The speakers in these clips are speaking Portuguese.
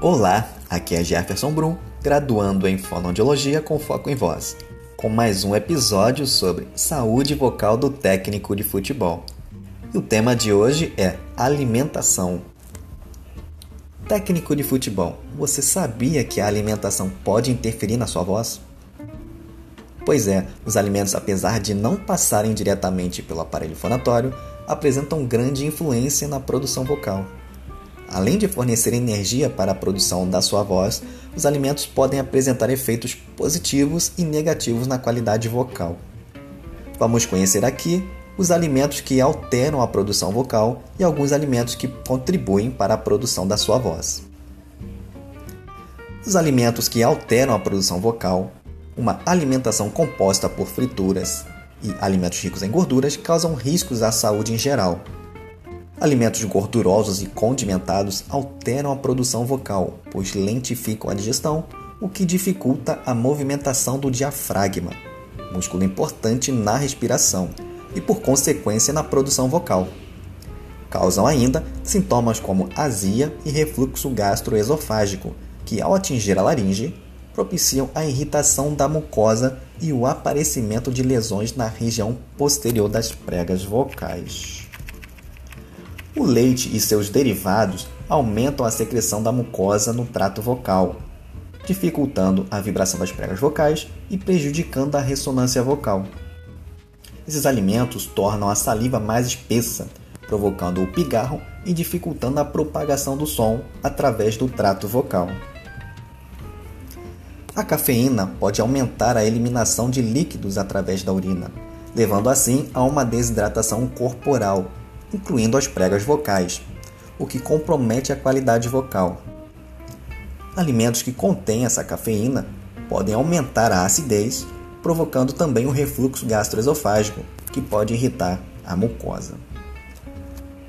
Olá, aqui é Jefferson Brum, graduando em fonoaudiologia com foco em voz, com mais um episódio sobre saúde vocal do técnico de futebol. E o tema de hoje é alimentação. Técnico de futebol, você sabia que a alimentação pode interferir na sua voz? Pois é, os alimentos, apesar de não passarem diretamente pelo aparelho fonatório, apresentam grande influência na produção vocal. Além de fornecer energia para a produção da sua voz, os alimentos podem apresentar efeitos positivos e negativos na qualidade vocal. Vamos conhecer aqui os alimentos que alteram a produção vocal e alguns alimentos que contribuem para a produção da sua voz. Os alimentos que alteram a produção vocal, uma alimentação composta por frituras e alimentos ricos em gorduras causam riscos à saúde em geral, Alimentos gordurosos e condimentados alteram a produção vocal, pois lentificam a digestão, o que dificulta a movimentação do diafragma, músculo importante na respiração, e por consequência na produção vocal. Causam ainda sintomas como azia e refluxo gastroesofágico, que ao atingir a laringe, propiciam a irritação da mucosa e o aparecimento de lesões na região posterior das pregas vocais. O leite e seus derivados aumentam a secreção da mucosa no trato vocal, dificultando a vibração das pregas vocais e prejudicando a ressonância vocal. Esses alimentos tornam a saliva mais espessa, provocando o pigarro e dificultando a propagação do som através do trato vocal. A cafeína pode aumentar a eliminação de líquidos através da urina, levando assim a uma desidratação corporal incluindo as pregas vocais, o que compromete a qualidade vocal. Alimentos que contêm essa cafeína podem aumentar a acidez, provocando também o refluxo gastroesofágico, que pode irritar a mucosa.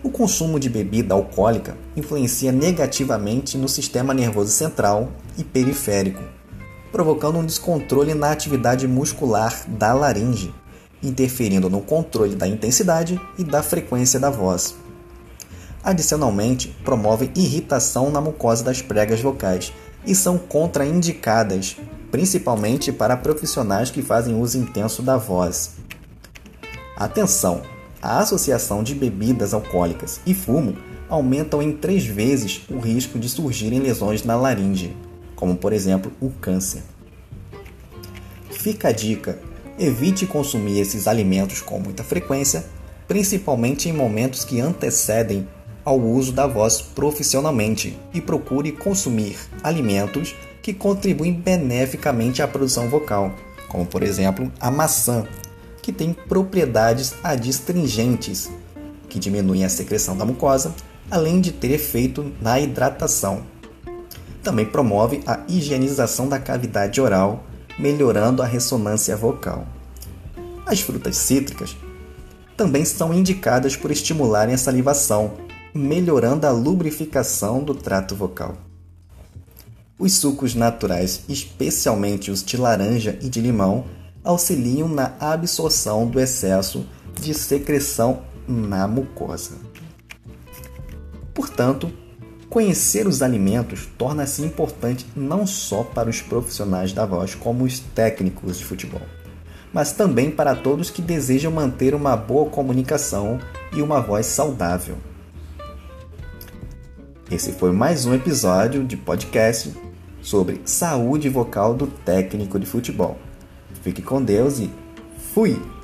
O consumo de bebida alcoólica influencia negativamente no sistema nervoso central e periférico, provocando um descontrole na atividade muscular da laringe, interferindo no controle da intensidade e da frequência da voz. Adicionalmente, promovem irritação na mucosa das pregas vocais e são contraindicadas, principalmente para profissionais que fazem uso intenso da voz. Atenção! A associação de bebidas alcoólicas e fumo aumentam em três vezes o risco de surgirem lesões na laringe, como por exemplo o câncer. Fica a dica Evite consumir esses alimentos com muita frequência, principalmente em momentos que antecedem ao uso da voz profissionalmente, e procure consumir alimentos que contribuem beneficamente à produção vocal, como por exemplo a maçã, que tem propriedades adstringentes, que diminuem a secreção da mucosa, além de ter efeito na hidratação. Também promove a higienização da cavidade oral melhorando a ressonância vocal. As frutas cítricas também são indicadas por estimularem a salivação, melhorando a lubrificação do trato vocal. Os sucos naturais, especialmente os de laranja e de limão, auxiliam na absorção do excesso de secreção na mucosa. Portanto, Conhecer os alimentos torna-se importante não só para os profissionais da voz, como os técnicos de futebol, mas também para todos que desejam manter uma boa comunicação e uma voz saudável. Esse foi mais um episódio de podcast sobre saúde vocal do técnico de futebol. Fique com Deus e fui!